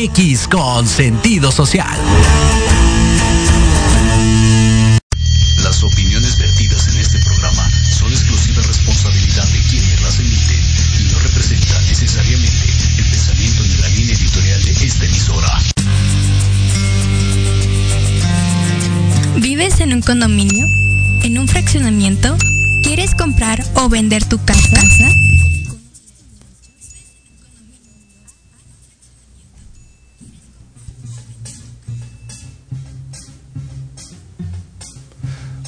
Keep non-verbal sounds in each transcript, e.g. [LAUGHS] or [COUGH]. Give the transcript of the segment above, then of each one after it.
MX con sentido social. Las opiniones vertidas en este programa son exclusiva responsabilidad de quienes las emiten y no representan necesariamente el pensamiento ni la línea editorial de esta emisora. ¿Vives en un condominio? ¿En un fraccionamiento? ¿Quieres comprar o vender tu casa?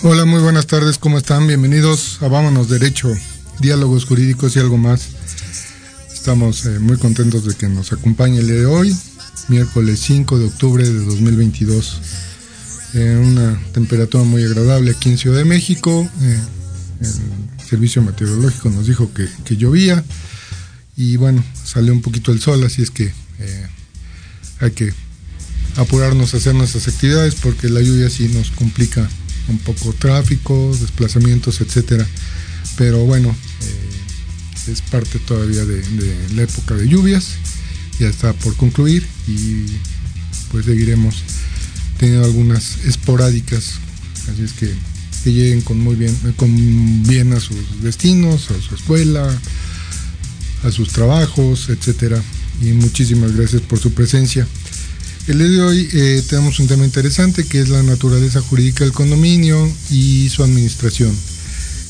Hola, muy buenas tardes, ¿cómo están? Bienvenidos a Vámonos Derecho, Diálogos Jurídicos y algo más. Estamos eh, muy contentos de que nos acompañe el día de hoy, miércoles 5 de octubre de 2022. En una temperatura muy agradable aquí en Ciudad de México. Eh, el servicio meteorológico nos dijo que, llovía y bueno, salió un poquito el sol, así es que eh, hay que apurarnos a hacer nuestras actividades porque la lluvia sí nos complica un poco tráfico, desplazamientos, etcétera. Pero bueno, eh, es parte todavía de, la época de lluvias, ya está por concluir y pues seguiremos teniendo algunas esporádicas, así es que que lleguen con muy bien, con bien a sus destinos, a su escuela, a sus trabajos, etcétera. Y muchísimas gracias por su presencia. El día de hoy eh, tenemos un tema interesante que es la naturaleza jurídica del condominio y su administración.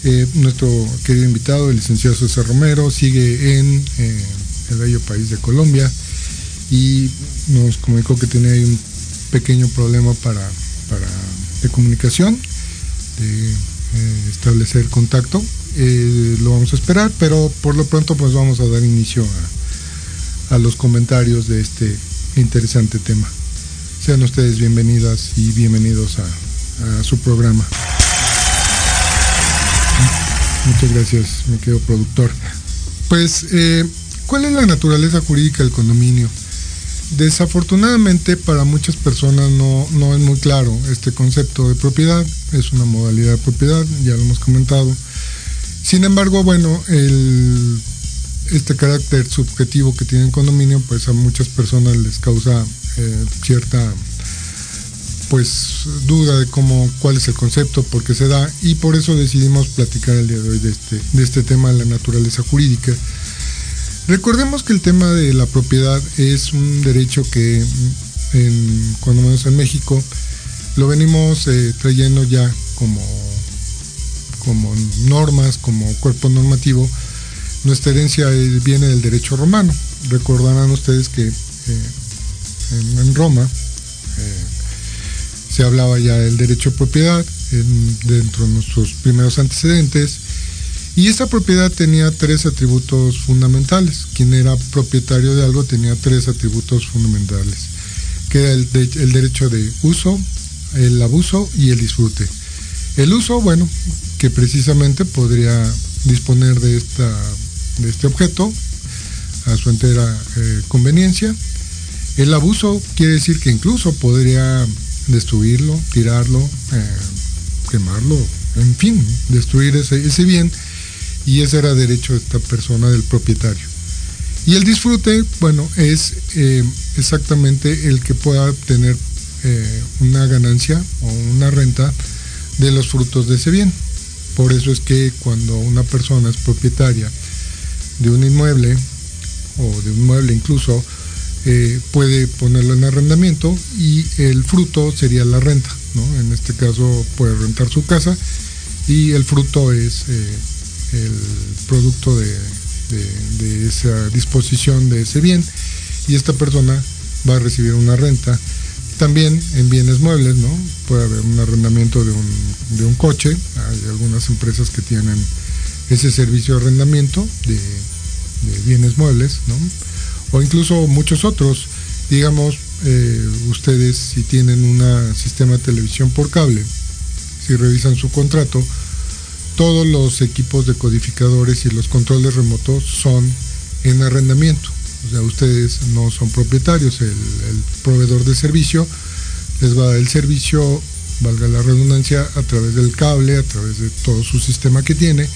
Eh, nuestro querido invitado, el licenciado César Romero, sigue en eh, el bello país de Colombia y nos comunicó que tiene un pequeño problema para, para de comunicación, de establecer contacto. lo vamos a esperar, pero por lo pronto pues vamos a dar inicio a los comentarios de este interesante tema. Sean ustedes bienvenidas y bienvenidos a, su programa. Muchas gracias, mi querido productor. Pues, eh, ¿cuál es la naturaleza jurídica del condominio? Desafortunadamente para muchas personas no, no es muy claro este concepto de propiedad, es una modalidad de propiedad, ya lo hemos comentado. Sin embargo, bueno, el este carácter subjetivo que tiene el condominio, pues a muchas personas les causa eh, cierta pues duda de cuál es el concepto, por qué se da, y por eso decidimos platicar el día de hoy de este, de este tema de la naturaleza jurídica. Recordemos que el tema de la propiedad es un derecho que en, cuando menos en México lo venimos eh, trayendo ya como, como normas, como cuerpo normativo, nuestra herencia viene del derecho romano. Recordarán ustedes que eh, en, Roma eh, se hablaba ya del derecho de propiedad dentro de nuestros primeros antecedentes. Y esa propiedad tenía tres atributos fundamentales. Quien era propietario de algo tenía tres atributos fundamentales, que era el, el derecho de uso, el abuso y el disfrute. El uso, bueno, que precisamente podría disponer de esta de este objeto a su entera eh, conveniencia. El abuso quiere decir que incluso podría destruirlo, tirarlo, eh, quemarlo, en fin, destruir ese, bien y ese era derecho de esta persona, del propietario. Y el disfrute, bueno, es eh, exactamente el que pueda tener una ganancia o una renta de los frutos de ese bien. Por eso es que cuando una persona es propietaria de un inmueble o de un mueble incluso, eh, puede ponerlo en arrendamiento y el fruto sería la renta. En este caso puede rentar su casa y el fruto es eh, el producto de, esa disposición de ese bien y esta persona va a recibir una renta. También en bienes muebles, ¿no? Puede haber un arrendamiento de un, de un coche, hay algunas empresas que tienen ese servicio de arrendamiento de, bienes muebles, ¿no? o incluso muchos otros. Digamos, eh, ustedes si tienen un sistema de televisión por cable, si revisan su contrato, todos los equipos decodificadores y los controles remotos son en arrendamiento. O sea, ustedes no son propietarios, el, el proveedor de servicio les va a dar el servicio, valga la redundancia, a través del cable, a través de todo su sistema que tiene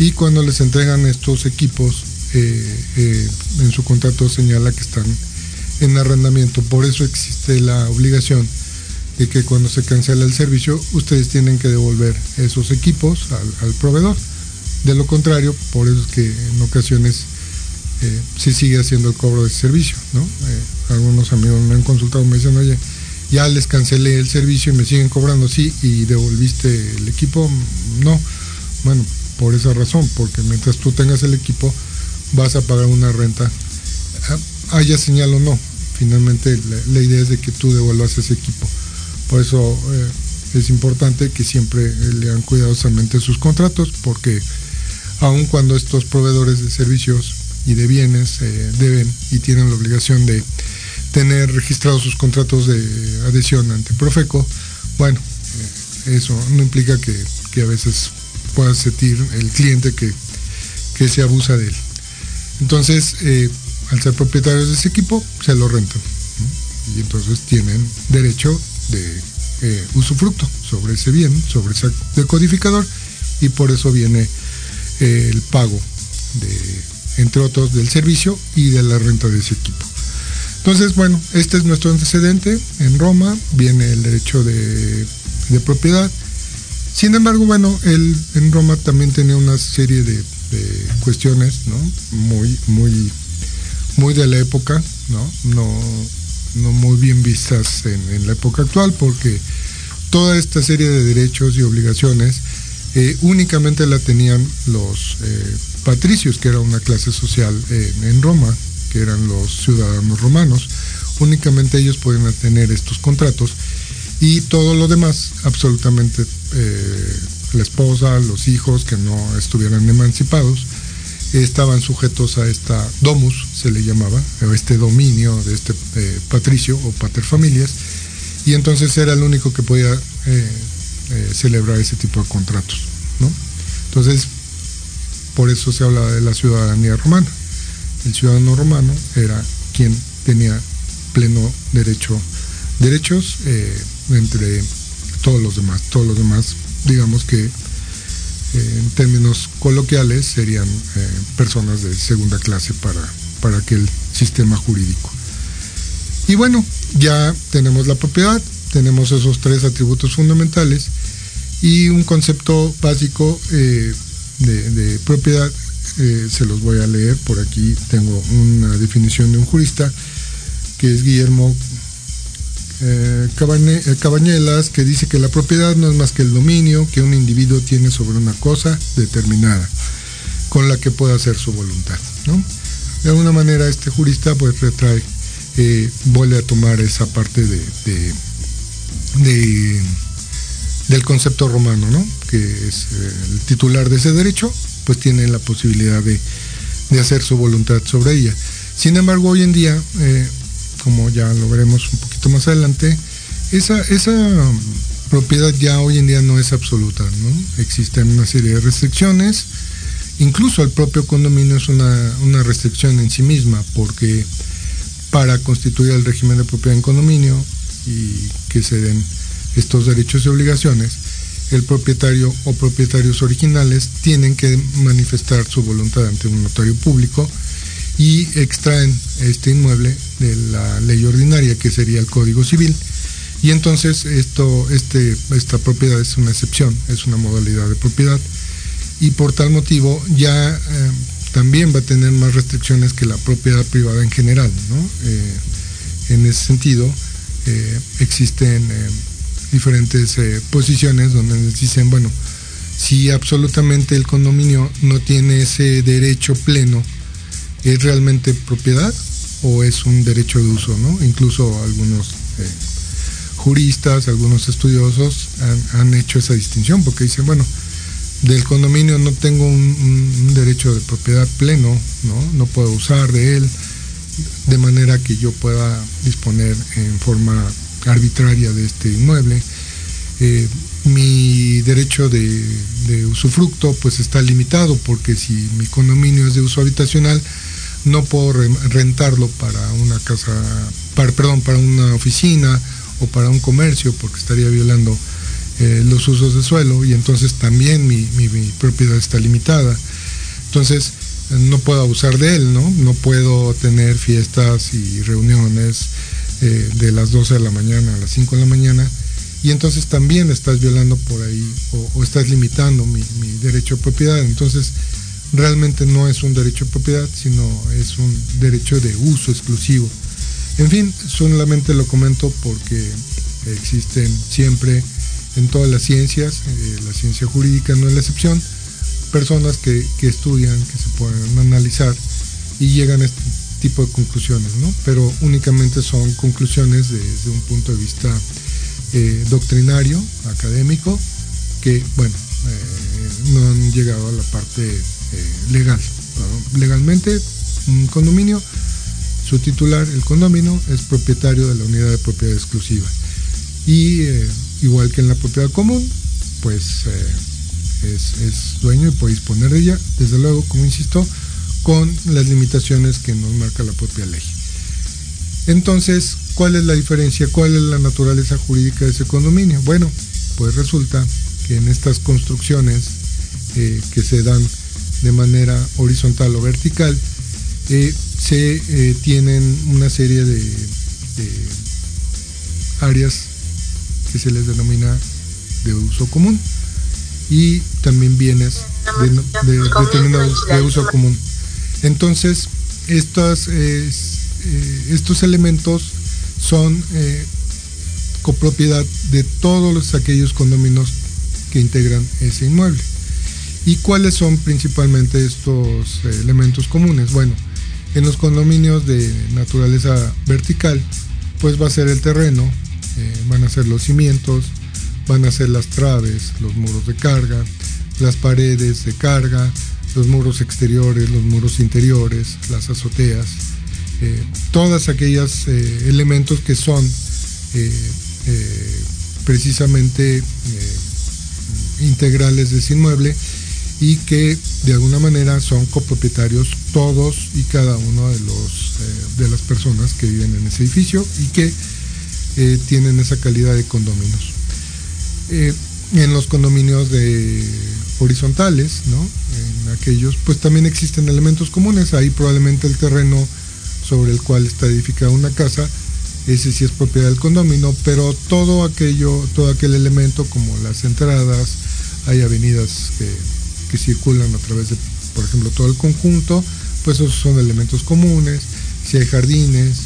y cuando les entregan estos equipos en su contrato señala que están en arrendamiento. Por eso existe la obligación de que cuando se cancela el servicio, ustedes tienen que devolver esos equipos al, proveedor. De lo contrario, por eso es que en ocasiones eh, se sigue haciendo el cobro de servicio. Eh, algunos amigos me han consultado, me dicen, oye, ya les cancelé el servicio y me siguen cobrando, sí, y devolviste el equipo, no. Bueno, por esa razón, porque mientras tú tengas el equipo, vas a pagar una renta, ah, haya señal o no, finalmente la, idea es de que tú devuelvas ese equipo. Por eso eh, es importante que siempre eh, lean cuidadosamente sus contratos, porque aun cuando estos proveedores de servicios y de bienes eh, deben y tienen la obligación de tener registrados sus contratos de adhesión ante Profeco, bueno, eso no implica que, a veces pueda sentir el cliente que, que se abusa de él. Entonces, al ser propietarios de ese equipo, se lo rentan. Y entonces tienen derecho de eh, usufructo sobre ese bien, sobre ese decodificador, y por eso viene eh, el pago de, entre otros, del servicio y de la renta de ese equipo. Entonces, bueno, este es nuestro antecedente. En Roma viene el derecho de, propiedad. Sin embargo, bueno, él en Roma también tenía una serie de, cuestiones ¿no? muy, muy muy de la época, ¿no? No, muy bien vistas en, la época actual, porque toda esta serie de derechos y obligaciones eh, únicamente la tenían los eh, patricios, que era una clase social en Roma, que eran los ciudadanos romanos. Únicamente ellos podían tener estos contratos y todo lo demás, absolutamente eh, la esposa, los hijos que no estuvieran emancipados, estaban sujetos a esta domus, se le llamaba, o este dominio de este eh, patricio o paterfamilias, y entonces era el único que podía eh, celebrar ese tipo de contratos. ¿no? Entonces, por eso se habla de la ciudadanía romana. El ciudadano romano era quien tenía pleno derecho, derechos entre todos los demás. Todos los demás, digamos que en términos coloquiales, serían eh, personas de segunda clase para, para aquel sistema jurídico. Y bueno, ya tenemos la propiedad, tenemos esos tres atributos fundamentales y un concepto básico eh, de, propiedad, eh, se los voy a leer, por aquí tengo una definición de un jurista, que es Guillermo eh, eh, Cabañelas, que dice que la propiedad no es más que el dominio que un individuo tiene sobre una cosa determinada, con la que puede hacer su voluntad. De alguna manera este jurista pues retrae, eh, vuelve a tomar esa parte de, del concepto romano, que es el titular de ese derecho, pues tiene la posibilidad de, hacer su voluntad sobre ella. Sin embargo, hoy en día como ya lo veremos un poquito más adelante, esa, esa propiedad ya hoy en día no es absoluta, ¿no? Existen una serie de restricciones, incluso el propio condominio es una, una restricción en sí misma, porque para constituir el régimen de propiedad en condominio y que se den estos derechos y obligaciones, el propietario o propietarios originales tienen que manifestar su voluntad ante un notario público y extraen este inmueble de la ley ordinaria, que sería el Código Civil. Y entonces esto, este, esta propiedad es una excepción, es una modalidad de propiedad. Y por tal motivo ya eh, también va a tener más restricciones que la propiedad privada en general. Eh, en ese sentido, eh, existen diferentes posiciones donde nos dicen, bueno, si absolutamente el condominio no tiene ese derecho pleno ¿Es realmente propiedad o es un derecho de uso? ¿no? Incluso algunos eh, juristas, algunos estudiosos han, hecho esa distinción porque dicen, bueno, del condominio no tengo un, derecho de propiedad pleno, ¿no? no puedo usar de él de manera que yo pueda disponer en forma arbitraria de este inmueble. Eh, mi derecho de, de, usufructo pues está limitado porque si mi condominio es de uso habitacional no puedo rentarlo para una casa, para, perdón, para una oficina o para un comercio porque estaría violando eh, los usos de suelo y entonces también mi, propiedad está limitada. Entonces, no puedo abusar de él, ¿no? No puedo tener fiestas y reuniones eh, de las 12 de la mañana a las 5 de la mañana y entonces también estás violando por ahí o, estás limitando mi, derecho de propiedad. Entonces realmente no es un derecho de propiedad, sino es un derecho de uso exclusivo. En fin, solamente lo comento porque existen siempre en todas las ciencias, eh, la ciencia jurídica no es la excepción, personas que, estudian, que se pueden analizar y llegan a este tipo de conclusiones, ¿no? Pero únicamente son conclusiones desde un punto de vista eh, doctrinario, académico, que, bueno, eh, no han llegado a la parte eh, legal. Legalmente, un condominio, su titular, el condominio, es propietario de la unidad de propiedad exclusiva. Y igual que en la propiedad común, pues es, es, dueño y puede disponer de ella, desde luego, como insisto, con las limitaciones que nos marca la propia ley. Entonces, ¿cuál es la diferencia? ¿Cuál es la naturaleza jurídica de ese condominio? Bueno, pues resulta que en estas construcciones eh, que se dan de manera horizontal o vertical, eh, se eh, tienen una serie de, áreas que se les denomina de uso común y también bienes de, de uso común. Entonces, estas eh, estos elementos son copropiedad de todos los, aquellos condominios que integran ese inmueble. ¿Y cuáles son principalmente estos eh, elementos comunes? Bueno, en los condominios de naturaleza vertical, pues va a ser el terreno, van a ser los cimientos, van a ser las traves, los muros de carga, las paredes de carga, los muros exteriores, los muros interiores, las azoteas, eh, todas aquellos eh, elementos que son eh, precisamente integrales de ese inmueble y que de alguna manera son copropietarios todos y cada uno de los de las personas que viven en ese edificio y que tienen esa calidad de condominios. en los condominios de horizontales, ¿no? En aquellos, pues también existen elementos comunes. Ahí probablemente el terreno sobre el cual está edificada una casa, ese sí es propiedad del condominio, pero todo aquello, todo aquel elemento como las entradas, hay avenidas que, circulan a través de, por ejemplo, todo el conjunto, pues esos son elementos comunes, si hay jardines,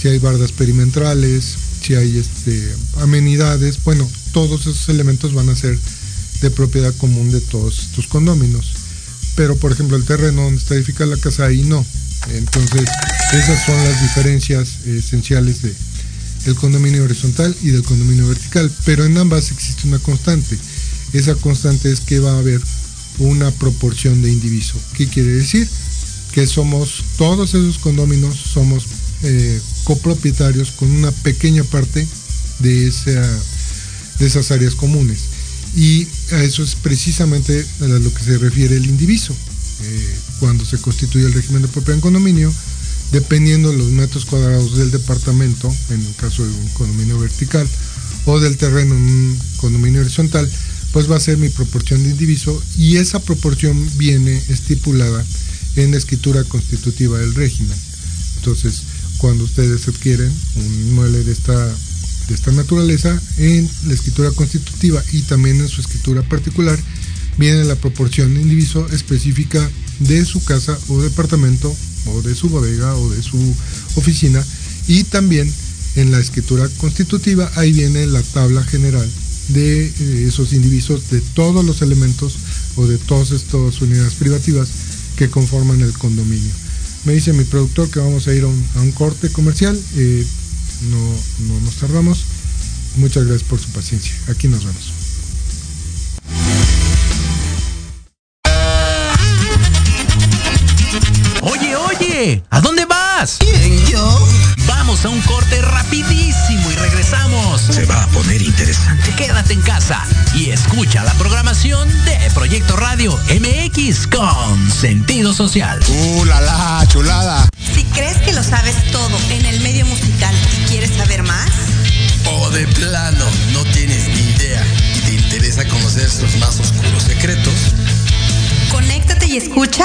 si hay bardas perimetrales, si hay este, amenidades, bueno, todos esos elementos van a ser de propiedad común de todos estos condóminos. Pero, por ejemplo, el terreno donde está edificada la casa, ahí no. Entonces, esas son las diferencias esenciales de, del condominio horizontal y del condominio vertical, pero en ambas existe una constante. Esa constante es que va a haber una proporción de indiviso. ¿Qué quiere decir? Que somos, todos esos condóminos somos eh, copropietarios con una pequeña parte de, de esas áreas comunes. Y a eso es precisamente a lo que se refiere el indiviso. Eh, cuando se constituye el régimen de propiedad en condominio, dependiendo de los metros cuadrados del departamento, en el caso de un condominio vertical, o del terreno en un condominio horizontal, pues va a ser mi proporción de indiviso y esa proporción viene estipulada en la escritura constitutiva del régimen. Entonces, cuando ustedes adquieren un inmueble de esta, de esta naturaleza, en la escritura constitutiva y también en su escritura particular, viene la proporción de indiviso específica de su casa o departamento o de su bodega o de su oficina y también en la escritura constitutiva ahí viene la tabla general de eh, esos indivisos de todos los elementos o de todas estas unidades privativas que conforman el condominio. Me dice mi productor que vamos a ir a un, corte comercial, eh, no, no nos tardamos. Muchas gracias por su paciencia. Aquí nos vemos. ¿A dónde vas? ¿Quién, yo? Vamos a un corte rapidísimo y regresamos. Se va a poner interesante. Quédate en casa y escucha la programación de Proyecto Radio MX con sentido social. ¡Uh, la, la chulada! Si crees que lo sabes todo en el medio musical y quieres saber más, o de plano no tienes ni idea y te interesa conocer sus más oscuros secretos, conéctate y escucha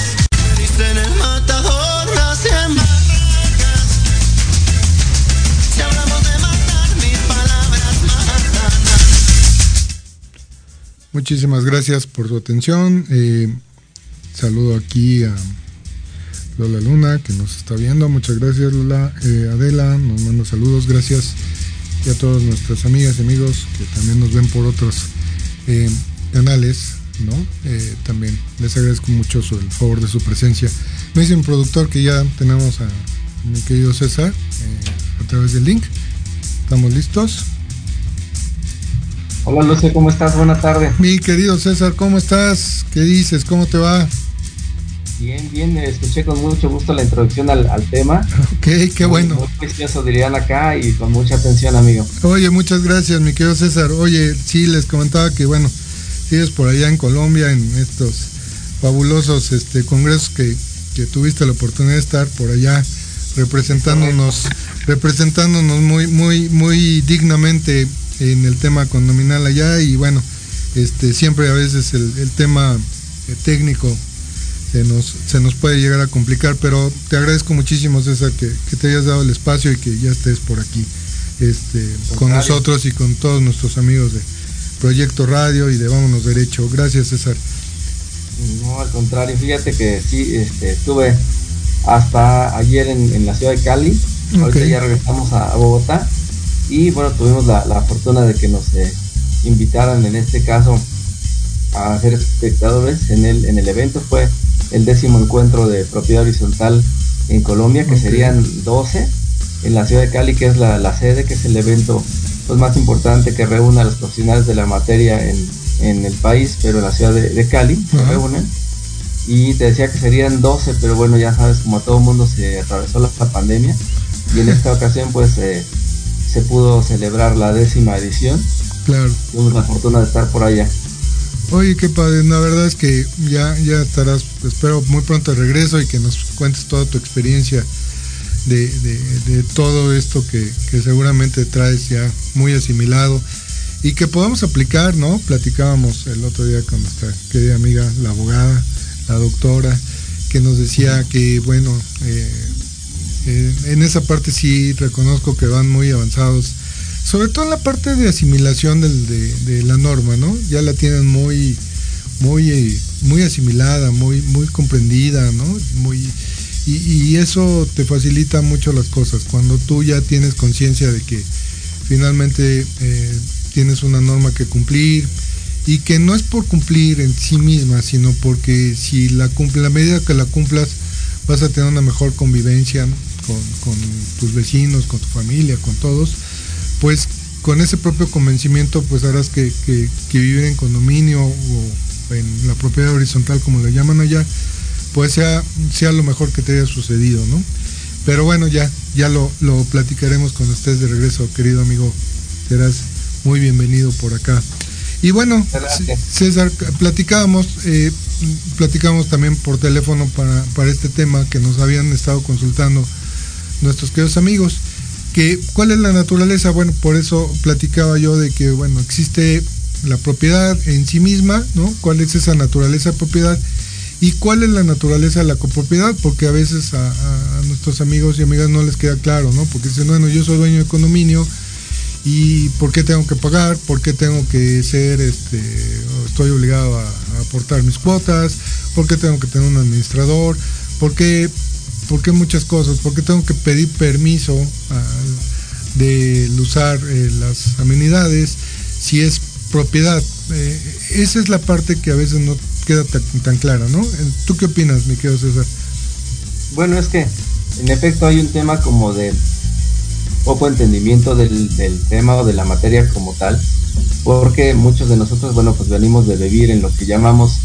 Muchísimas gracias por su atención. Eh, saludo aquí a Lola Luna que nos está viendo. Muchas gracias Lola. Eh, Adela nos manda saludos. Gracias. Y a todas nuestras amigas y amigos que también nos ven por otros eh, canales. ¿No? Eh, también les agradezco mucho su- el favor de su presencia. Me dice un productor que ya tenemos a mi querido César eh, a través del link. ¿Estamos listos? Hola Lucio, ¿cómo estás? Buena tarde. Mi querido César, ¿cómo estás? ¿Qué dices? ¿Cómo te va? Bien, bien, escuché con mucho gusto la introducción al, al tema. Ok, qué bueno. Muy precioso dirían acá y con mucha atención, amigo. Oye, muchas gracias, mi querido César. Oye, sí, les comentaba que, bueno, sigues por allá en Colombia, en estos fabulosos este, congresos que, que tuviste la oportunidad de estar por allá representándonos, representándonos muy, muy, muy dignamente en el tema condominal allá y bueno, este, siempre a veces el, el tema eh, técnico se nos, se nos puede llegar a complicar, pero te agradezco muchísimo, César, que, que te hayas dado el espacio y que ya estés por aquí este, con nosotros y con todos nuestros amigos de Proyecto Radio y de Vámonos Derecho. Gracias, César. No, al contrario, fíjate que sí, este, estuve hasta ayer en, en la ciudad de Cali. Ahorita Ok. ya regresamos a, a Bogotá. Y bueno, tuvimos la, la fortuna de que nos eh, invitaran en este caso a ser espectadores en el, en el evento. Fue el décimo encuentro de propiedad horizontal en Colombia, que serían 12 en la ciudad de Cali, que es la, la sede, que es el evento pues, más importante que reúne a los profesionales de la materia en, en el país, pero en la ciudad de, de Cali se reúnen. Y te decía que serían 12, pero bueno, ya sabes, como a todo mundo se atravesó la, la pandemia. Y en esta ocasión, pues eh, se pudo celebrar la décima edición. Claro. Tuvimos la fortuna de estar por allá. Oye, qué padre. La verdad es que ya, ya estarás, espero muy pronto de regreso y que nos cuentes toda tu experiencia de, de- de todo esto que, que seguramente traes ya muy asimilado y que podamos aplicar, ¿no? Platicábamos el otro día con nuestra querida amiga, la abogada, la doctora, que nos decía que, bueno, eh, eh, en esa parte sí reconozco que van muy avanzados, sobre todo en la parte de asimilación del- de, de la norma, ¿no? Ya la tienen muy, muy, muy asimilada, muy, muy comprendida, ¿no? Muy, y, y eso te facilita mucho las cosas. Cuando tú ya tienes conciencia de que finalmente eh, tienes una norma que cumplir y que no es por cumplir en sí misma, sino porque si la cumple, la medida que la cumplas, vas a tener una mejor convivencia con, con tus vecinos, con tu familia, con todos, pues con ese propio convencimiento pues harás que, que, que vivir en condominio o en la propiedad horizontal como le llaman allá, pues sea, sea lo mejor que te haya sucedido, ¿no? Pero bueno, ya, ya lo, lo platicaremos cuando estés de regreso, querido amigo. Serás muy bienvenido por acá. Y bueno, Gracias. César, platicábamos, eh, platicábamos también por teléfono para, para este tema que nos habían estado consultando nuestros queridos amigos. Que, ¿Cuál es la naturaleza? Bueno, por eso platicaba yo de que, bueno, existe la propiedad en sí misma, ¿no? ¿Cuál es esa naturaleza propiedad? ¿Y cuál es la naturaleza de la copropiedad? Porque a veces a, nuestros amigos y amigas no les queda claro, ¿no? Porque dicen, bueno, yo soy dueño de condominio y ¿por qué tengo que pagar? ¿Por qué tengo que ser, este, estoy obligado a, aportar mis cuotas? ¿Por qué tengo que tener un administrador? ¿Por qué, por qué muchas cosas? ¿Por qué tengo que pedir permiso de usar eh, las amenidades si es propiedad? Eh, esa es la parte que a veces no queda tan, tan clara, ¿no? Eh, ¿Tú qué opinas, mi querido César? Bueno, es que en efecto hay un tema como de poco entendimiento del, del tema o de la materia como tal, porque muchos de nosotros, bueno, pues venimos de vivir en lo que llamamos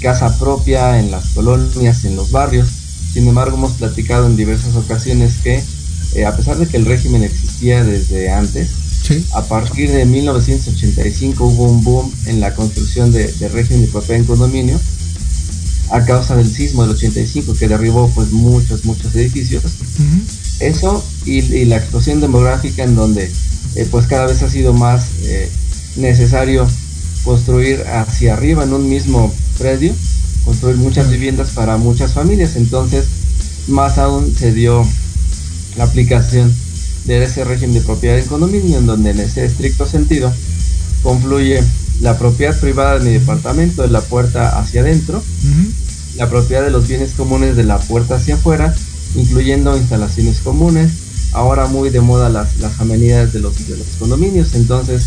casa propia, en las colonias, en los barrios. Sin embargo, hemos platicado en diversas ocasiones que, eh, a pesar de que el régimen existía desde antes, Sí. a partir de 1985 hubo un boom en la construcción de, de régimen de propiedad en condominio a causa del sismo del 85 que derribó pues muchos, muchos edificios. Eso y, y la explosión demográfica en donde eh, pues cada vez ha sido más eh, necesario construir hacia arriba en un mismo predio, construir muchas viviendas para muchas familias. Entonces, más aún se dio la aplicación de ese régimen de propiedad en condominio, en donde en ese estricto sentido confluye la propiedad privada de mi departamento de la puerta hacia adentro, la propiedad de los bienes comunes de la puerta hacia afuera, incluyendo instalaciones comunes, ahora muy de moda las, las amenidades de los, de los condominios, entonces,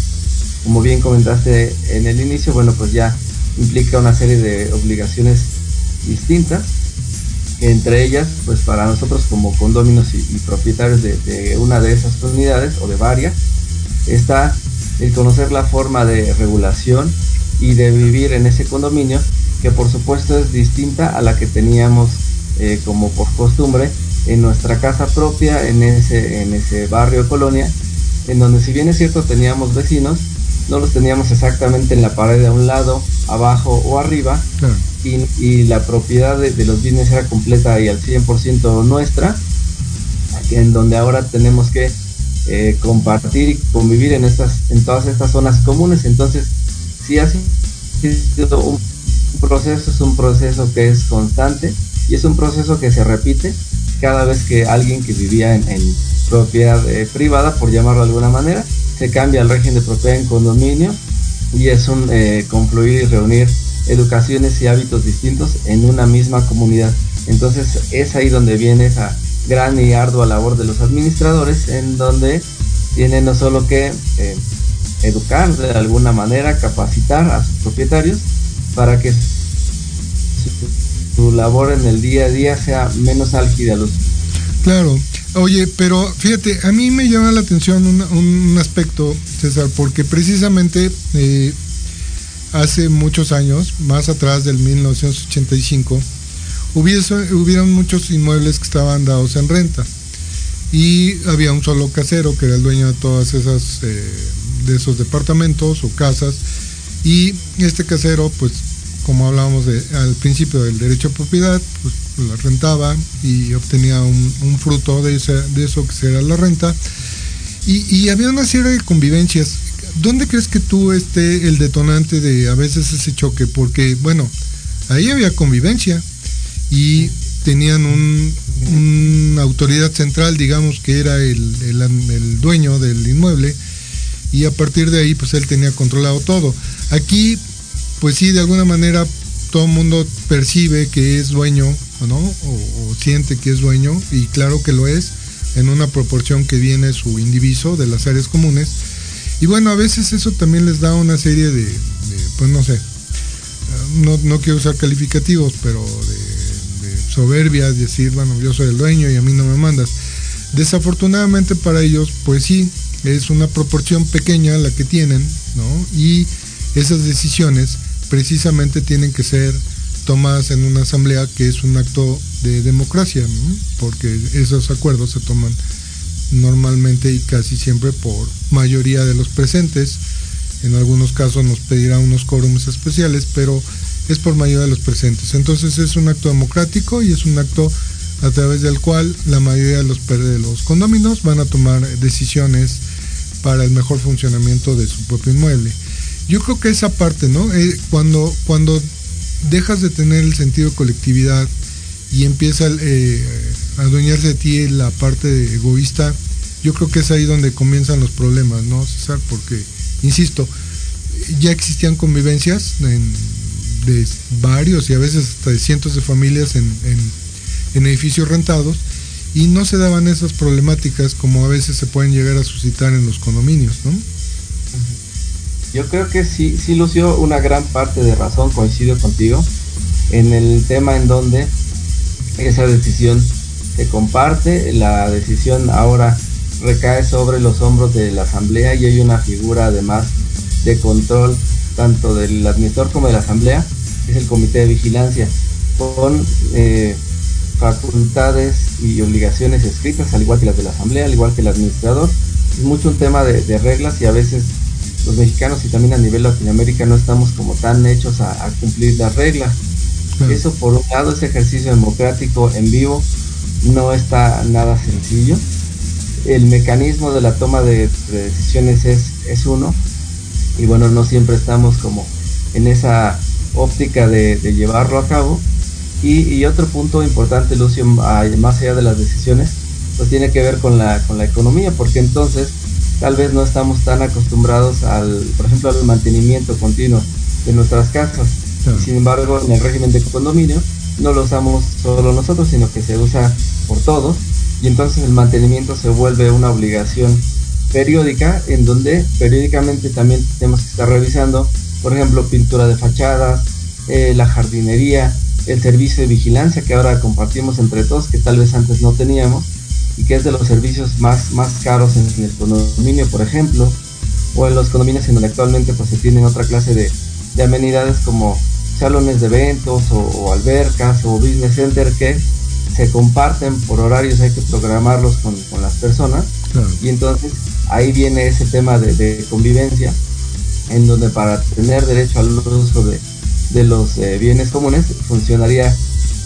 como bien comentaste en el inicio, bueno, pues ya implica una serie de obligaciones distintas, entre ellas, pues para nosotros como condóminos y, propietarios de, de una de esas unidades o de varias, está el conocer la forma de regulación y de vivir en ese condominio, que por supuesto es distinta a la que teníamos eh, como por costumbre en nuestra casa propia, en ese, en ese barrio colonia, en donde si bien es cierto teníamos vecinos, no los teníamos exactamente en la pared de a un lado, abajo o arriba, Claro. y, y la propiedad de, de los bienes era completa y al 100% nuestra, en donde ahora tenemos que eh, compartir y convivir en estas en todas estas zonas comunes entonces sí ha sido un proceso es un proceso que es constante y es un proceso que se repite cada vez que alguien que vivía en, en propiedad eh, privada por llamarlo de alguna manera se cambia al régimen de propiedad en condominio y es un eh, confluir y reunir educaciones y hábitos distintos en una misma comunidad entonces es ahí donde viene esa gran y ardua labor de los administradores en donde tienen no solo que eh, educar de alguna manera, capacitar a sus propietarios para que su, su labor en el día a día sea menos álgida. Los, Claro. Oye, pero fíjate, a mí me llama la atención un, aspecto, César, porque precisamente eh, hace muchos años, más atrás del 1985, hubiese, hubieron muchos inmuebles que estaban dados en renta. Y había un solo casero que era el dueño de todas esas eh, de esos departamentos o casas. Y este casero pues como hablábamos de, al principio del derecho a propiedad pues la rentaba y obtenía un, fruto de, esa, de eso que será la renta y, había una serie de convivencias ¿dónde crees que tú esté el detonante de a veces ese choque? porque bueno ahí había convivencia y tenían un, una autoridad central, digamos, que era el, el, dueño del inmueble, y a partir de ahí, pues él tenía controlado todo. Aquí, pues sí, de alguna manera todo el mundo percibe que es dueño, ¿no? O, siente que es dueño, y claro que lo es, en una proporción que viene su indiviso de las áreas comunes. Y bueno, a veces eso también les da una serie de, pues no sé, no, no quiero usar calificativos, pero de, de soberbia, decir, bueno, yo soy el dueño y a mí no me viviendas. Desafortunadamente para ellos, pues sí, es una proporción pequeña la que tienen, ¿no? Y esas decisiones precisamente tienen que ser tomadas en una asamblea que es un acto de democracia, porque esos acuerdos se toman normalmente y casi siempre por mayoría de los presentes. En algunos casos nos pedirá unos quórums especiales, pero es por mayoría de los presentes. Entonces es un acto democrático y es un acto a través del cual la mayoría de los, de los condóminos van a tomar decisiones para el mejor funcionamiento de su propio inmueble. Yo creo que esa parte, ¿no? Eh, cuando, cuando dejas de tener el sentido de colectividad y empieza eh, a adueñarse de ti la parte egoísta, yo creo que es ahí donde comienzan los problemas, ¿no, César? Porque, insisto, ya existían convivencias de varios y a veces hasta de cientos de familias en, en edificios rentados y no se daban esas problemáticas como a veces se pueden llegar a suscitar en los condominios, ¿no? Yo creo que sí, sí lució una gran parte de razón, coincido contigo, en el tema en donde esa decisión se comparte, la decisión ahora recae sobre los hombros de la asamblea y hay una figura además de control tanto del administrador como de la asamblea, que es el comité de vigilancia, con eh, facultades y obligaciones escritas, al igual que las de la asamblea, al igual que el administrador. Es mucho un tema de, de reglas y a veces los mexicanos y también a nivel Latinoamérica no estamos como tan hechos a, a cumplir las reglas. Eso por un lado, ese ejercicio democrático en vivo no está nada sencillo. El mecanismo de la toma de, de decisiones es, es uno y bueno, no siempre estamos como en esa óptica de, de llevarlo a cabo. Y, y, otro punto importante, Lucio, más allá de las decisiones, pues tiene que ver con la, con la economía, porque entonces tal vez no estamos tan acostumbrados al, por ejemplo, al mantenimiento continuo de nuestras casas. Sin embargo, en el régimen de condominio no lo usamos solo nosotros, sino que se usa por todos. Y entonces el mantenimiento se vuelve una obligación periódica, en donde periódicamente también tenemos que estar revisando, por ejemplo, pintura de fachadas, eh, la jardinería, el servicio de vigilancia que ahora compartimos entre todos, que tal vez antes no teníamos, y que es de los servicios más, más caros en, el condominio, por ejemplo, o en los condominios en donde actualmente pues, se tienen otra clase de, de amenidades como salones de eventos o, o, albercas o business center que se comparten por horarios, hay que programarlos con, con las personas claro. y entonces ahí viene ese tema de, de, convivencia en donde para tener derecho al uso de, de los eh, bienes comunes funcionaría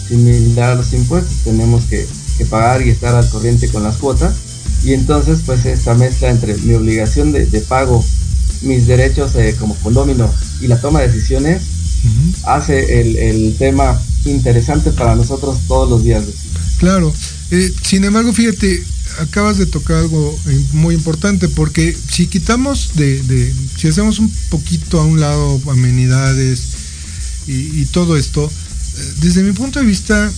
similar a los impuestos, tenemos que, que, pagar y estar al corriente con las cuotas y entonces pues esta mezcla entre mi obligación de, de pago, mis derechos eh, como condomino y la toma de decisiones uh -huh. hace el, el, tema interesante para nosotros todos los días. Claro, eh, sin embargo, fíjate, acabas de tocar algo muy importante porque si quitamos de, de si hacemos un poquito a un lado amenidades y, y todo esto, eh, desde mi punto de vista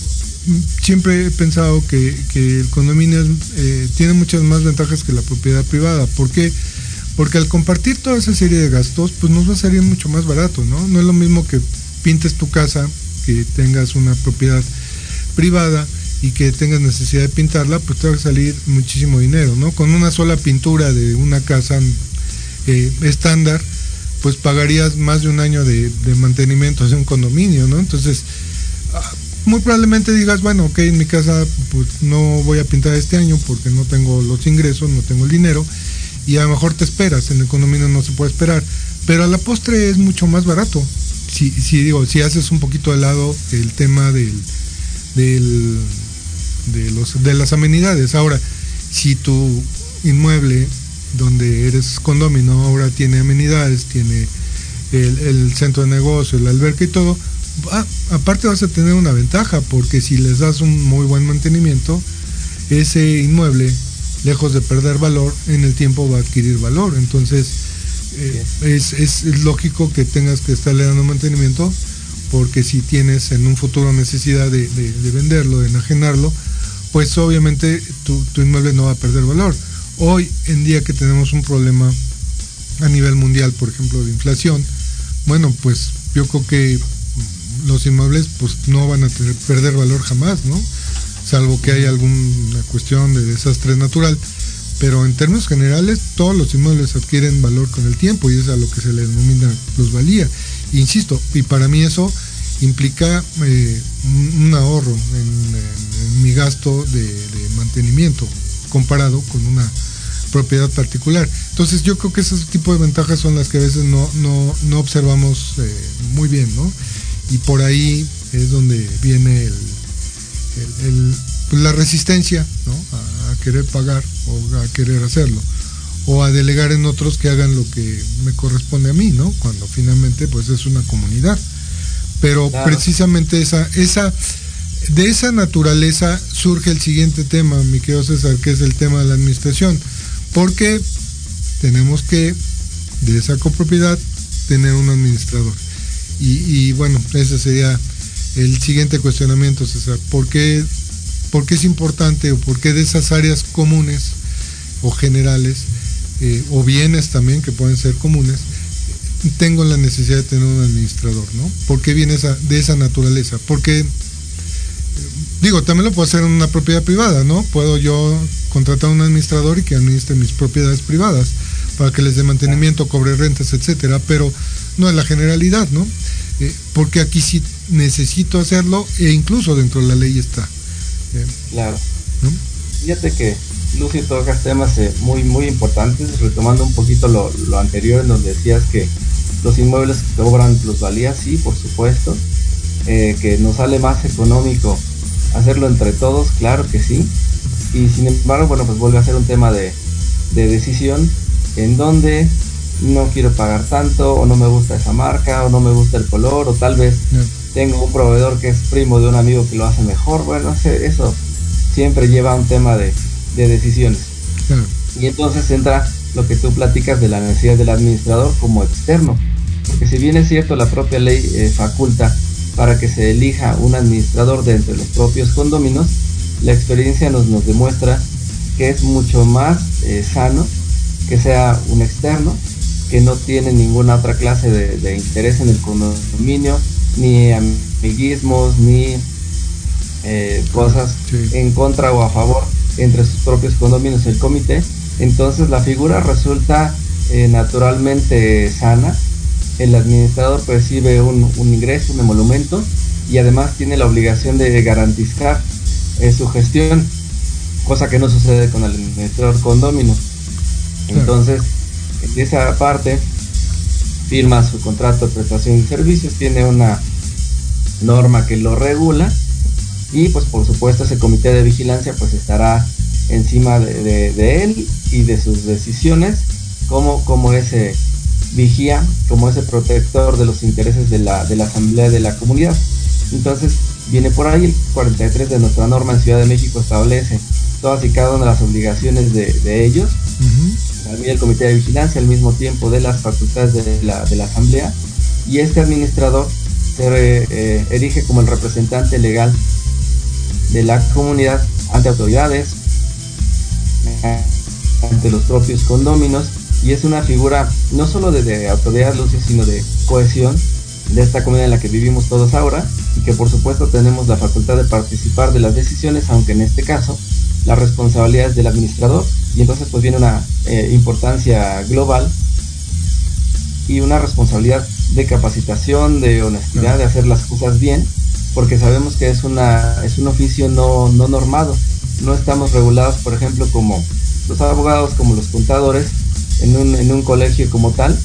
siempre he pensado que, el condominio eh, tiene muchas más ventajas que la propiedad privada. ¿Por qué? Porque al compartir toda esa serie de gastos, pues nos va a salir mucho más barato, ¿no? No es lo mismo que pintes tu casa, que tengas una propiedad privada y que tengas necesidad de pintarla, pues te va a salir muchísimo dinero, ¿no? Con una sola pintura de una casa eh, estándar, pues pagarías más de un año de, mantenimiento de un condominio, ¿no? Entonces, muy probablemente digas, bueno, ok, en mi casa pues no voy a pintar este año porque no tengo los ingresos, no tengo el dinero, y a lo mejor te esperas, en el condominio no se puede esperar, pero a la postre es mucho más barato. Si, si digo, si haces un poquito de lado el tema del, del de los de las amenidades. Ahora, si tu inmueble donde eres condomino ahora tiene amenidades, tiene el, el centro de negocio, el alberca y todo, ah, aparte vas a tener una ventaja porque si les das un muy buen mantenimiento, ese inmueble, lejos de perder valor, en el tiempo va a adquirir valor. Entonces, eh, es, es, lógico que tengas que estarle dando mantenimiento porque si tienes en un futuro necesidad de venderlo, de enajenarlo, pues obviamente tu, tu, inmueble no va a perder valor. Hoy en día que tenemos un problema a nivel mundial, por ejemplo, de inflación, bueno, pues yo creo que los inmuebles pues no van a tener, perder valor jamás, ¿no? salvo que haya alguna cuestión de desastre natural. Pero en términos generales, todos los inmuebles adquieren valor con el tiempo y es a lo que se le denomina plusvalía. Insisto, y para mí eso implica eh, un, ahorro en, mi gasto de, de mantenimiento comparado con una propiedad particular. Entonces yo creo que ese tipo de ventajas son las que a veces no, no, no observamos eh, muy bien, ¿no? Y por ahí es donde viene el, el- el- pues, la resistencia, ¿no? A, a querer pagar o a querer hacerlo. O a delegar en otros que hagan lo que me corresponde a mí, ¿no? Cuando finalmente pues es una comunidad. Pero Claro. precisamente esa, esa, de esa naturaleza surge el siguiente tema, mi querido César, que es el tema de la administración. Porque tenemos que, de esa copropiedad, tener un administrador. Y, bueno, ese sería el siguiente cuestionamiento, César. ¿Por qué, por qué es importante o por qué de esas áreas comunes o generales, eh, o bienes también que pueden ser comunes, tengo la necesidad de tener un administrador, ¿no? ¿Por qué viene esa, de esa naturaleza? Porque, eh, digo, también lo puedo hacer en una propiedad privada, ¿no? Puedo yo contratar a un administrador y que administre mis propiedades privadas para que les dé mantenimiento, cobre rentas, etcétera, pero no es la generalidad, ¿no? Eh, porque aquí sí necesito hacerlo e incluso dentro de la ley está. Eh, Claro. ¿no? Fíjate que Lucy tocas temas eh, muy muy importantes, retomando un poquito lo, lo anterior en donde decías que los inmuebles que cobran plusvalía, sí, por supuesto, que nos sale más económico hacerlo entre todos, claro que sí, y sin embargo, bueno, pues vuelve a ser un tema de, de decisión en donde no quiero pagar tanto, o no me gusta esa marca, o no me gusta el color, o tal vez tengo un proveedor que es primo de un amigo que lo hace mejor, bueno, eso siempre lleva a un tema de, de decisiones. Y entonces entra lo que tú platicas de la necesidad del administrador como externo. Porque si bien es cierto, la propia ley eh, faculta para que se elija un administrador de entre los propios condóminos, la experiencia nos, nos demuestra que es mucho más eh, sano que sea un externo, que no tiene ninguna otra clase de, de interés en el condominio, ni amiguismos, ni eh, cosas Sí. en contra o a favor entre sus propios condominios y el comité. Entonces la figura resulta eh, naturalmente sana. El administrador percibe un, un ingreso, un emolumento y además tiene la obligación de garantizar eh, su gestión, cosa que no sucede con el administrador condomino. Claro. En esa parte, firma su contrato de prestación de servicios, tiene una norma que lo regula y pues por supuesto ese comité de vigilancia pues estará encima de, él y de sus decisiones como, como ese vigía, como ese protector de los intereses de la, de la asamblea de la comunidad. Entonces viene por ahí el 43 de nuestra norma en Ciudad de México establece todas y cada una de las obligaciones de, ellos. También el comité de vigilancia al mismo tiempo de las facultades de la, de la asamblea y este administrador se eh, erige como el representante legal de la comunidad ante autoridades, ante los propios condóminos y es una figura no solo de, de autoridad Lucio, sino de cohesión de esta comunidad en la que vivimos todos ahora y que por supuesto tenemos la facultad de participar de las decisiones, aunque en este caso la responsabilidad es del administrador y entonces pues viene una eh, importancia global y una responsabilidad de capacitación, de honestidad, de hacer las cosas bien, porque sabemos que es una es un oficio no, no normado. No estamos regulados, por ejemplo, como los abogados, como los contadores, en un, en un colegio como tal,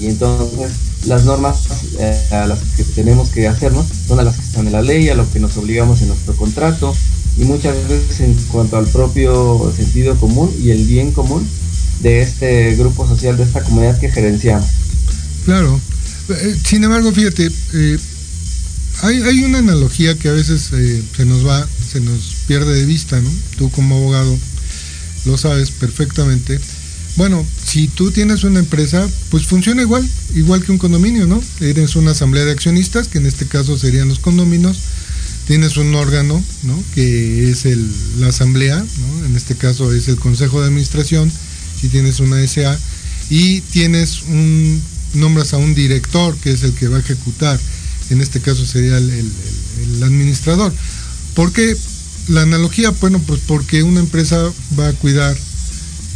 y entonces las normas eh, a las que tenemos que hacernos son a las que están en la ley, a lo que nos obligamos en nuestro contrato y muchas veces en cuanto al propio sentido común y el bien común de este grupo social, de esta comunidad que gerenciamos. Claro. Eh, Sin embargo, fíjate, eh, hay, hay una analogía que a veces eh, se nos va, se nos pierde de vista, ¿no? Tú como abogado lo sabes perfectamente. Bueno, si tú tienes una empresa, pues funciona igual, igual que un condominio, ¿no? Eres una asamblea de accionistas, que en este caso serían los condominios. Tienes un órgano, ¿no? Que es el, la asamblea, ¿no? En este caso es el consejo de administración, si tienes una SA, y tienes un, nombras a un director, que es el que va a ejecutar, en este caso sería el, el- administrador. Porque la analogía, bueno, pues porque una empresa va a cuidar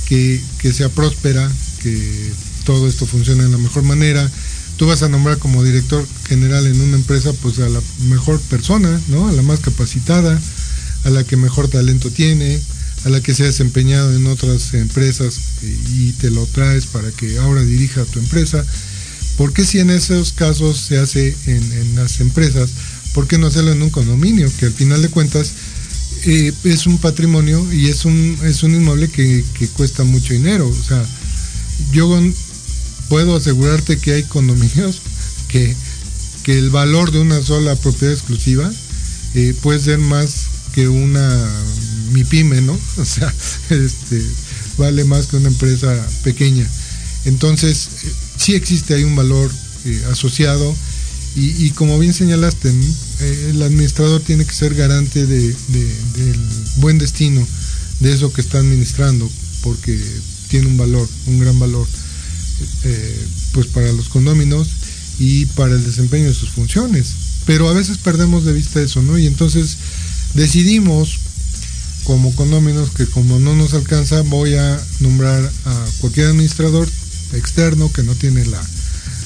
que, que sea próspera, que todo esto funcione de la mejor manera. Tú vas a nombrar como director general en una empresa, pues a la mejor persona, ¿no? A la más capacitada, a la que mejor talento tiene, a la que se ha desempeñado en otras empresas y te lo traes para que ahora dirija tu empresa. ¿Por qué si en esos casos se hace en, las empresas, por qué no hacerlo en un condominio? Que al final de cuentas eh, es un patrimonio y es un, es un inmueble que, que cuesta mucho dinero. O sea, yo puedo asegurarte que hay condominios que, que el valor de una sola propiedad exclusiva eh, puede ser más que una mi pyme, ¿no? [LAUGHS] O sea, este, vale más que una empresa pequeña. Entonces, eh, sí existe ahí un valor eh, asociado y, como bien señalaste, el administrador tiene que ser garante de- del buen destino de eso que está administrando, porque tiene un valor, un gran valor, eh, pues para los condóminos y para el desempeño de sus funciones. Pero a veces perdemos de vista eso, ¿no? Y entonces decidimos como condóminos que como no nos alcanza voy a nombrar a cualquier administrador externo que no tiene la,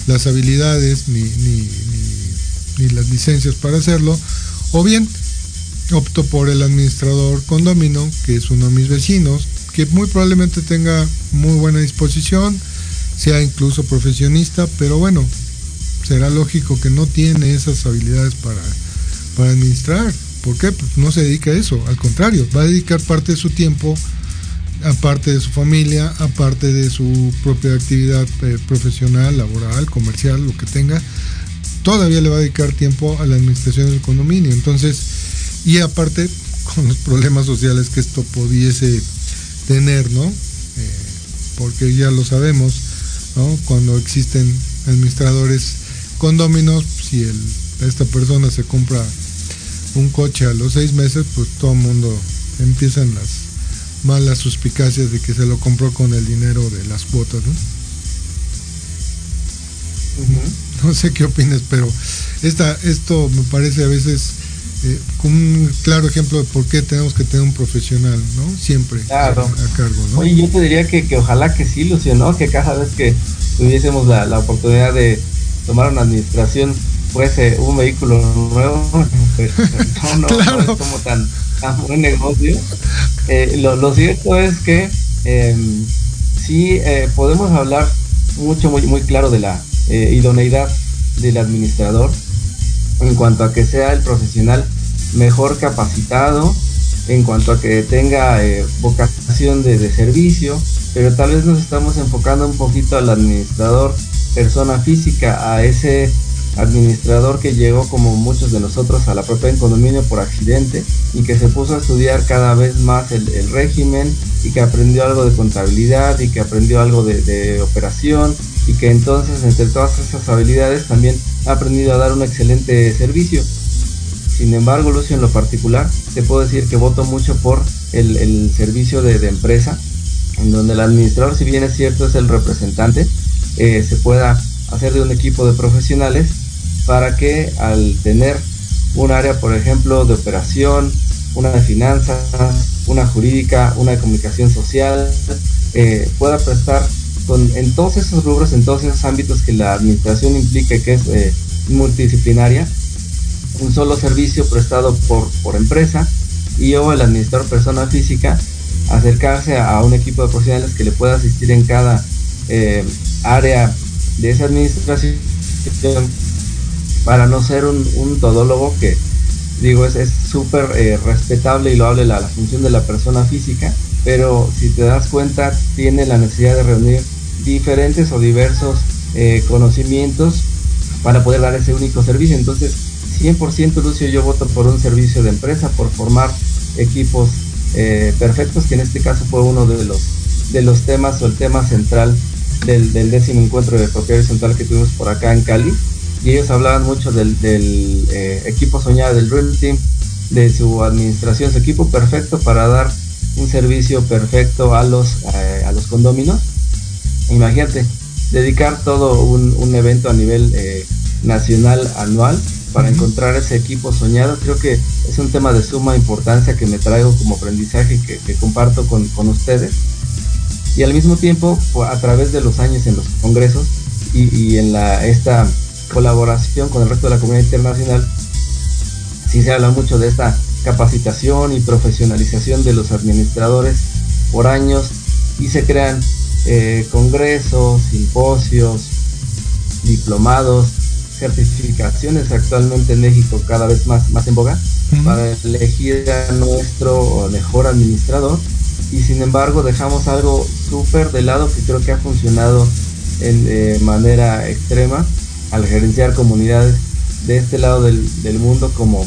las habilidades ni, ni, ni- ni las licencias para hacerlo o bien opto por el administrador condomino que es uno de mis vecinos que muy probablemente tenga muy buena disposición sea incluso profesionista pero bueno será lógico que no tiene esas habilidades para, para administrar. ¿Por qué? Pues no se dedica a eso, al contrario, va a dedicar parte de su tiempo, aparte de su familia, aparte de su propia actividad eh, profesional, laboral, comercial, lo que tenga, todavía le va a dedicar tiempo a la administración del condominio. Entonces, y aparte [LAUGHS] con los problemas sociales que esto pudiese tener, ¿no? Eh, porque ya lo sabemos, ¿no? Cuando existen administradores condóminos, si el, esta persona se compra un coche a los seis meses, pues todo el mundo empiezan las malas suspicacias de que se lo compró con el dinero de las cuotas, ¿no? No sé qué opinas, pero esta, esto me parece a veces eh, como un claro ejemplo de por qué tenemos que tener un profesional, ¿no? Siempre Claro. a, a cargo, ¿no? Oye, yo te diría que, que ojalá que sí, Lucio, ¿no? Que cada vez que tuviésemos la, la oportunidad de tomar una administración fuese un vehículo nuevo, [LAUGHS] pues, no, no, Claro. no es como tan, tan buen negocio. Eh, lo, lo cierto es que eh, sí eh, podemos hablar mucho, muy, muy claro de la eh, idoneidad del administrador en cuanto a que sea el profesional mejor capacitado, en cuanto a que tenga eh, vocación de, de servicio, pero tal vez nos estamos enfocando un poquito al administrador persona física, a ese administrador que llegó como muchos de nosotros a la propia en condominio por accidente y que se puso a estudiar cada vez más el, el régimen y que aprendió algo de contabilidad y que aprendió algo de, de operación y que entonces entre todas esas habilidades también ha aprendido a dar un excelente servicio. Sin embargo, Lucio, en lo particular, te puedo decir que voto mucho por el, el servicio de, de empresa, en donde el administrador, si bien es cierto, es el representante, eh, se pueda hacer de un equipo de profesionales para que al tener un área, por ejemplo, de operación, una de finanzas, una jurídica, una de comunicación social, eh, pueda prestar con, en todos esos rubros, en todos esos ámbitos que la administración implica que es eh, multidisciplinaria, un solo servicio prestado por, por empresa y o el administrador persona física acercarse a un equipo de profesionales que le pueda asistir en cada eh, área de esa administración para no ser un, todólogo que digo es es súper eh, respetable y loable la, la función de la persona física pero si te das cuenta tiene la necesidad de reunir diferentes o diversos eh, conocimientos para poder dar ese único servicio. Entonces 100% Lucio yo voto por un servicio de empresa por formar equipos eh, perfectos que en este caso fue uno de los de los temas o el tema central del, del décimo encuentro de propiedad horizontal que tuvimos por acá en Cali y ellos hablaban mucho del, del eh, equipo soñado del Real Team de su administración su equipo perfecto para dar un servicio perfecto a los eh, a los condóminos imagínate dedicar todo un, un evento a nivel eh, nacional anual para encontrar ese equipo soñado. Creo que es un tema de suma importancia que me traigo como aprendizaje que, que comparto con, con, ustedes. Y al mismo tiempo, a través de los años en los congresos y, y, en la, esta colaboración con el resto de la comunidad internacional, sí se habla mucho de esta capacitación y profesionalización de los administradores por años y se crean eh, congresos, simposios, diplomados, certificaciones actualmente en México cada vez más, más en boga para elegir a nuestro mejor administrador y sin embargo dejamos algo súper de lado que creo que ha funcionado en eh, manera extrema al gerenciar comunidades de este lado del, del mundo como,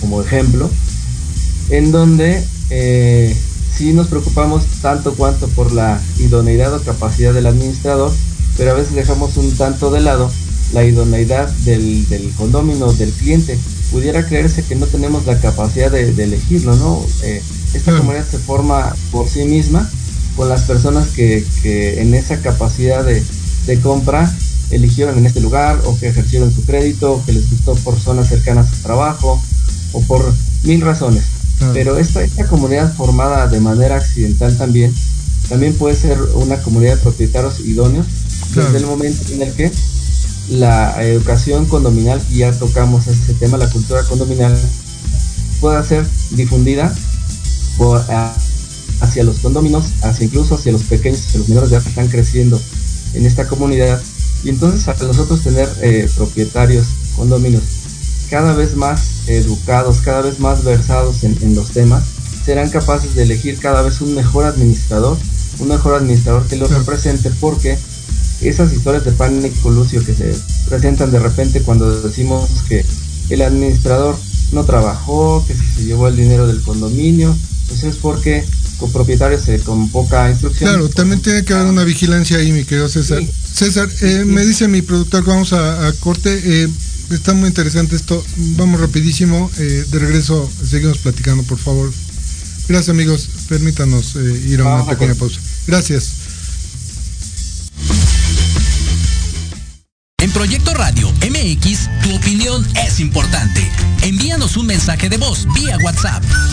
como ejemplo en donde eh, sí nos preocupamos tanto cuanto por la idoneidad o capacidad del administrador pero a veces dejamos un tanto de lado la idoneidad del, del condomino, del cliente. Pudiera creerse que no tenemos la capacidad de, de elegirlo, ¿no? Eh, esta comunidad se forma por sí misma con las personas que, que en esa capacidad de, de, compra eligieron en este lugar o que ejercieron su crédito o que les gustó por zonas cercanas a su trabajo o por mil razones. Pero esta, esta comunidad formada de manera accidental también, también puede ser una comunidad de propietarios idóneos claro. desde el momento en el que la educación condominal, y ya tocamos ese tema, la cultura condominal, pueda ser difundida por, hacia los condominios, hacia incluso hacia los pequeños, hacia los menores de edad que están creciendo en esta comunidad. Y entonces a nosotros tener eh, propietarios, condominios, cada vez más educados, cada vez más versados en, en los temas, serán capaces de elegir cada vez un mejor administrador, un mejor administrador que los represente, porque esas historias de pánico lucio que se presentan de repente cuando decimos que el administrador no trabajó, que se llevó el dinero del condominio, pues es porque copropietarios eh, con poca instrucción. Claro, también tiene que haber una vigilancia ahí, mi querido César. Sí. César, eh, sí. me dice mi productor que vamos a, a corte. Eh, está muy interesante esto. Vamos rapidísimo. Eh, de regreso seguimos platicando, por favor. Gracias amigos. Permítanos ir a una pequeña pausa. Gracias. En Proyecto Radio MX, tu opinión es importante. Envíanos un mensaje de voz vía WhatsApp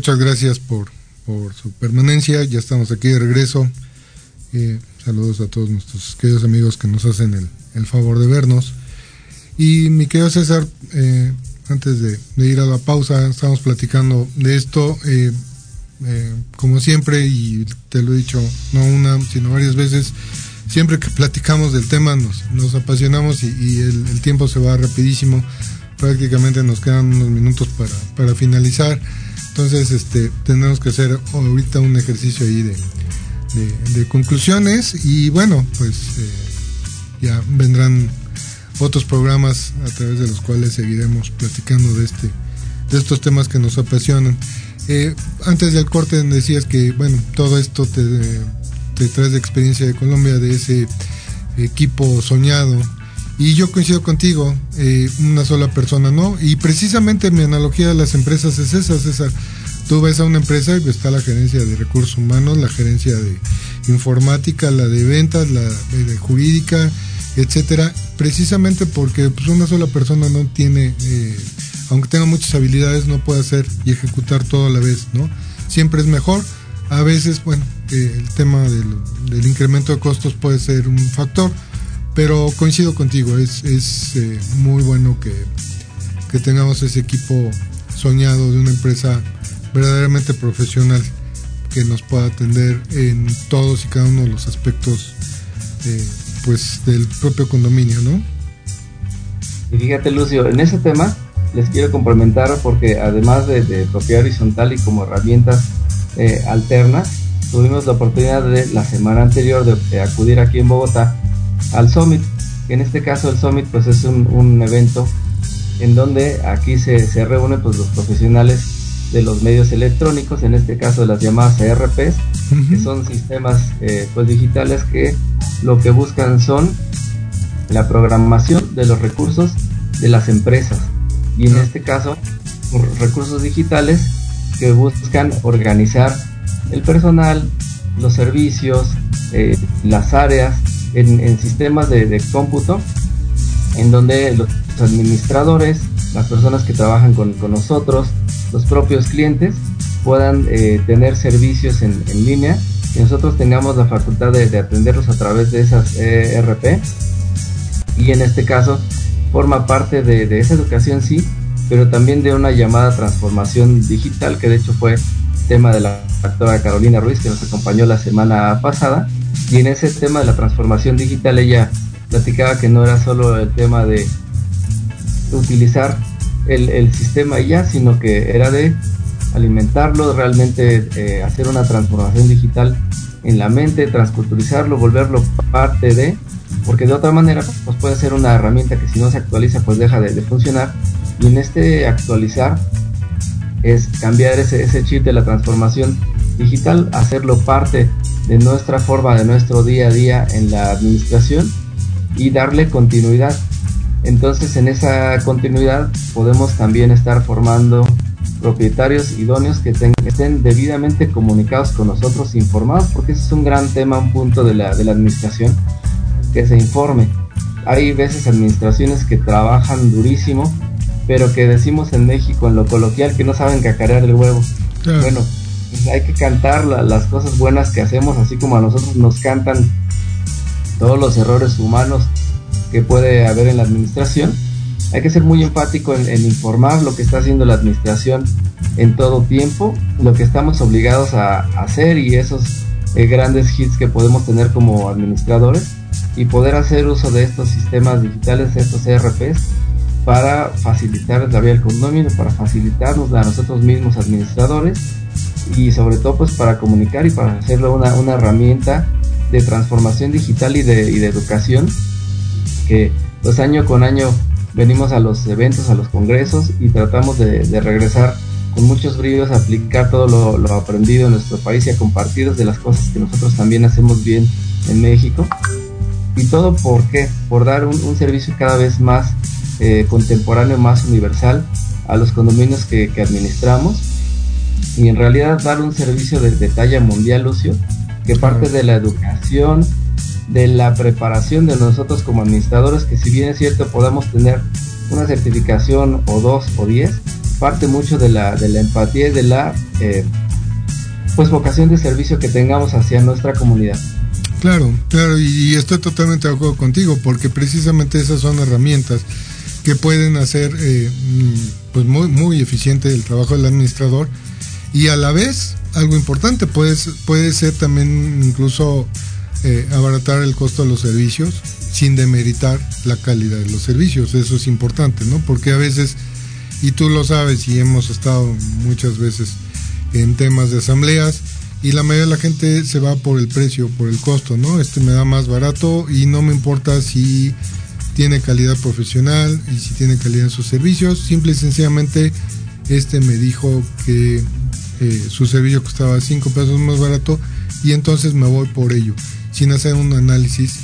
Muchas gracias por, por su permanencia. Ya estamos aquí de regreso. Eh, saludos a todos nuestros queridos amigos que nos hacen el, el favor de vernos. Y mi querido César, eh, antes de, ir a la pausa, estamos platicando de esto. Eh, como siempre, y te lo he dicho no una, sino varias veces, siempre que platicamos del tema nos, nos apasionamos y, y el, el, tiempo se va rapidísimo. Prácticamente nos quedan unos minutos para, para finalizar. Entonces, este, tenemos que hacer ahorita un ejercicio ahí de, de, conclusiones y bueno, pues eh, ya vendrán otros programas a través de los cuales seguiremos platicando de este de estos temas que nos apasionan. Eh, antes del corte decías que bueno todo esto te, te de experiencia de Colombia de ese equipo soñado y yo coincido contigo eh, una sola persona no y precisamente mi analogía de las empresas es esa César tú ves a una empresa y está la gerencia de recursos humanos la gerencia de informática la de ventas la de jurídica etcétera, precisamente porque pues, una sola persona no tiene, eh, aunque tenga muchas habilidades, no puede hacer y ejecutar todo a la vez, ¿no? Siempre es mejor. A veces, bueno, eh, el tema del, del, incremento de costos puede ser un factor, pero coincido contigo, es, es eh, muy bueno que, que tengamos ese equipo soñado de una empresa verdaderamente profesional que nos pueda atender en todos y cada uno de los aspectos eh, pues del propio condominio, ¿no? Y fíjate Lucio, en ese tema les quiero complementar porque además de, de propiedad horizontal y como herramientas eh, alternas, tuvimos la oportunidad de la semana anterior de, de, acudir aquí en Bogotá al Summit. En este caso el Summit pues es un, un evento en donde aquí se, se reúnen pues los profesionales de los medios electrónicos, en este caso las llamadas ERPs, uh -huh. que son sistemas eh, pues digitales que lo que buscan son la programación de los recursos de las empresas y en este caso recursos digitales que buscan organizar el personal, los servicios, eh, las áreas en, sistemas de, de, cómputo en donde los administradores, las personas que trabajan con, con nosotros, los propios clientes puedan eh, tener servicios en, en línea y nosotros tengamos la facultad de, de atenderlos a través de esas ERP y en este caso forma parte de, de, esa educación sí, pero también de una llamada transformación digital que de hecho fue tema de la doctora Carolina Ruiz que nos acompañó la semana pasada y en ese tema de la transformación digital ella platicaba que no era solo el tema de utilizar el, el sistema y ya, sino que era de alimentarlo, realmente eh, hacer una transformación digital en la mente, transculturizarlo, volverlo parte de, porque de otra manera pues puede ser una herramienta que si no se actualiza pues deja de, de funcionar. Y en este actualizar es cambiar ese, ese chip de la transformación digital, hacerlo parte de nuestra forma, de nuestro día a día en la administración y darle continuidad. Entonces en esa continuidad podemos también estar formando propietarios idóneos que estén debidamente comunicados con nosotros, informados, porque ese es un gran tema, un punto de la, de la administración, que se informe. Hay veces administraciones que trabajan durísimo, pero que decimos en México, en lo coloquial, que no saben cacarear el huevo. Claro. Bueno, pues hay que cantar la, las cosas buenas que hacemos, así como a nosotros nos cantan todos los errores humanos que puede haber en la administración. Hay que ser muy enfático en, informar lo que está haciendo la administración en todo tiempo, lo que estamos obligados a, hacer y esos eh, grandes hits que podemos tener como administradores y poder hacer uso de estos sistemas digitales, estos ERPs, para facilitar la vida del condominio, para facilitarnos a nosotros mismos administradores y sobre todo pues para comunicar y para hacerlo una, una herramienta de transformación digital y de, y de educación que pues año con año venimos a los eventos, a los congresos y tratamos de, de regresar con muchos brillos a aplicar todo lo, lo, aprendido en nuestro país y a compartir de las cosas que nosotros también hacemos bien en México. Y todo por qué? Por dar un, un servicio cada vez más eh, contemporáneo, más universal a los condominios que, que, administramos y en realidad dar un servicio de, de talla mundial, Lucio, que parte de la educación, de la preparación de nosotros como administradores, que si bien es cierto podamos tener una certificación o dos o diez, parte mucho de la, de la empatía y de la eh, pues vocación de servicio que tengamos hacia nuestra comunidad. Claro, claro, y, y estoy totalmente de acuerdo contigo, porque precisamente esas son herramientas que pueden hacer eh, mm, pues muy, muy eficiente el trabajo del administrador y a la vez algo importante puede, puede ser también incluso eh, abaratar el costo de los servicios sin demeritar la calidad de los servicios. Eso es importante no porque a veces y tú lo sabes y hemos estado muchas veces en temas de asambleas y la mayoría de la gente se va por el precio, por el costo, ¿no? Este me da más barato y no me importa si tiene calidad profesional y si tiene calidad en sus servicios, simple y sencillamente este me dijo que eh, su servicio costaba 5 pesos más barato y entonces me voy por ello, sin hacer un análisis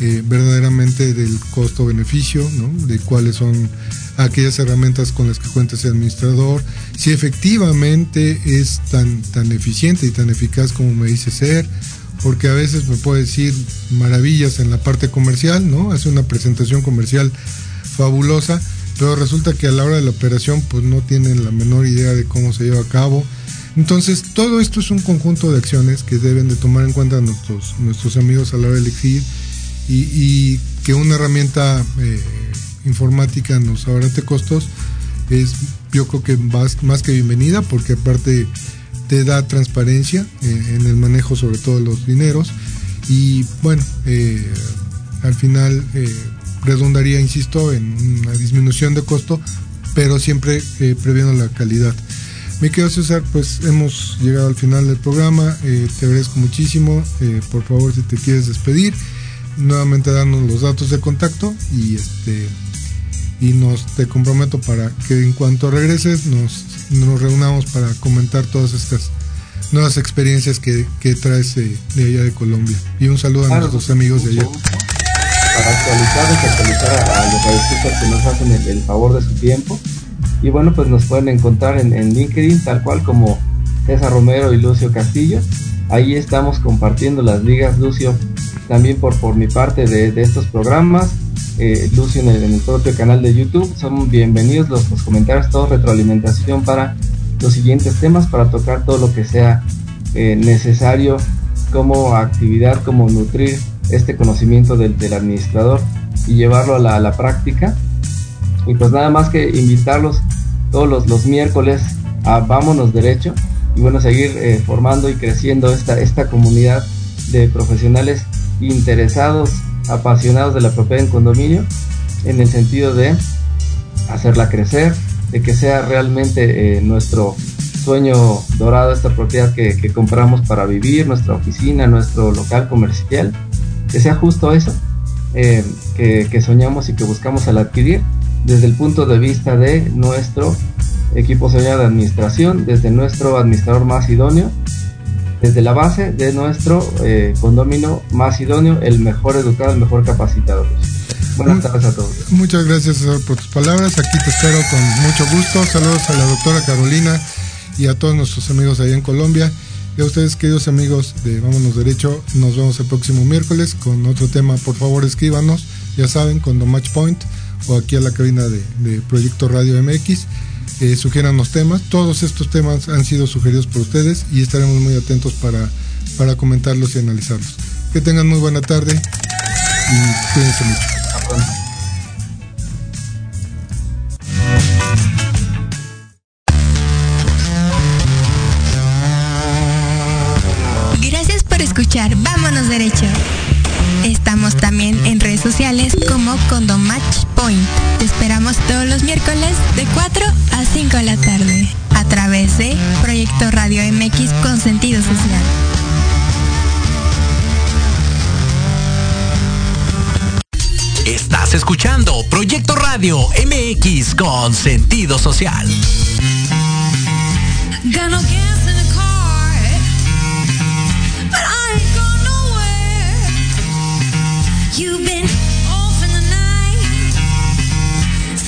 eh, verdaderamente del costo-beneficio, de cuáles son aquellas herramientas con las que cuenta ese administrador, si efectivamente es tan, tan eficiente y tan eficaz como me dice ser, porque a veces me puede decir maravillas en la parte comercial, ¿no? Hace una presentación comercial fabulosa, pero resulta que a la hora de la operación pues no tienen la menor idea de cómo se lleva a cabo. Entonces, todo esto es un conjunto de acciones que deben de tomar en cuenta nuestros, nuestros amigos a la hora de elegir y, y que una herramienta eh, informática nos abarate costos es yo creo que más, más que bienvenida porque aparte te da transparencia eh, en el manejo sobre todo de los dineros y bueno eh, al final redundaría insisto en una disminución de costo pero siempre previendo la calidad mi querido César pues hemos llegado al final del programa eh, te agradezco muchísimo eh, por favor si te quieres despedir nuevamente darnos los datos de contacto y este y nos te comprometo para que en cuanto regreses nos, nos reunamos para comentar todas estas nuevas experiencias que, que traes de, de allá de Colombia. Y un saludo a Claro, nuestros amigos de allá. para actualizarnos y actualizar a, a los radioescuchas que nos hacen el, el favor de su tiempo. Y bueno, pues nos pueden encontrar en, en LinkedIn, tal cual como César Romero y Lucio Castillo. Ahí estamos compartiendo las ligas, Lucio, también por, por mi parte de, de estos programas. Eh, Lucio en el, propio canal de YouTube. Son bienvenidos los, los comentarios, todo retroalimentación para los siguientes temas, para tocar todo lo que sea eh, necesario como actividad, como nutrir este conocimiento del, del administrador y llevarlo a la, a la práctica. Y pues nada más que invitarlos todos los, los miércoles a Vámonos Derecho y bueno, seguir eh, formando y creciendo esta, esta comunidad de profesionales interesados, apasionados de la propiedad en condominio, en el sentido de hacerla crecer, de que sea realmente eh, nuestro sueño dorado esta propiedad que, que compramos para vivir, nuestra oficina, nuestro local comercial, que sea justo eso eh, que, que soñamos y que buscamos al adquirir desde el punto de vista de nuestro equipo soñado de administración, desde nuestro administrador más idóneo, desde la base de nuestro eh, condomino más idóneo, el mejor educado, el mejor capacitado. Buenas tardes a todos. Muchas gracias por tus palabras. Aquí te espero con mucho gusto. Saludos a la doctora Carolina y a todos nuestros amigos allá en Colombia. Y a ustedes, queridos amigos de Vámonos Derecho, nos vemos el próximo miércoles con otro tema. Por favor, escríbanos, ya saben, con The Match Point o aquí a la cabina de, Proyecto Radio MX. Eh, sugieran los temas. Todos estos temas han sido sugeridos por ustedes y estaremos muy atentos para, para comentarlos y analizarlos. Que tengan muy buena tarde y cuídense mucho. Gracias por escuchar Vámonos Derecho. Estamos también en redes sociales como Condomatch Point. Te esperamos todos los miércoles de 4 a 5 de la tarde a través de Proyecto Radio MX con sentido social. Estás escuchando Proyecto Radio MX con sentido social.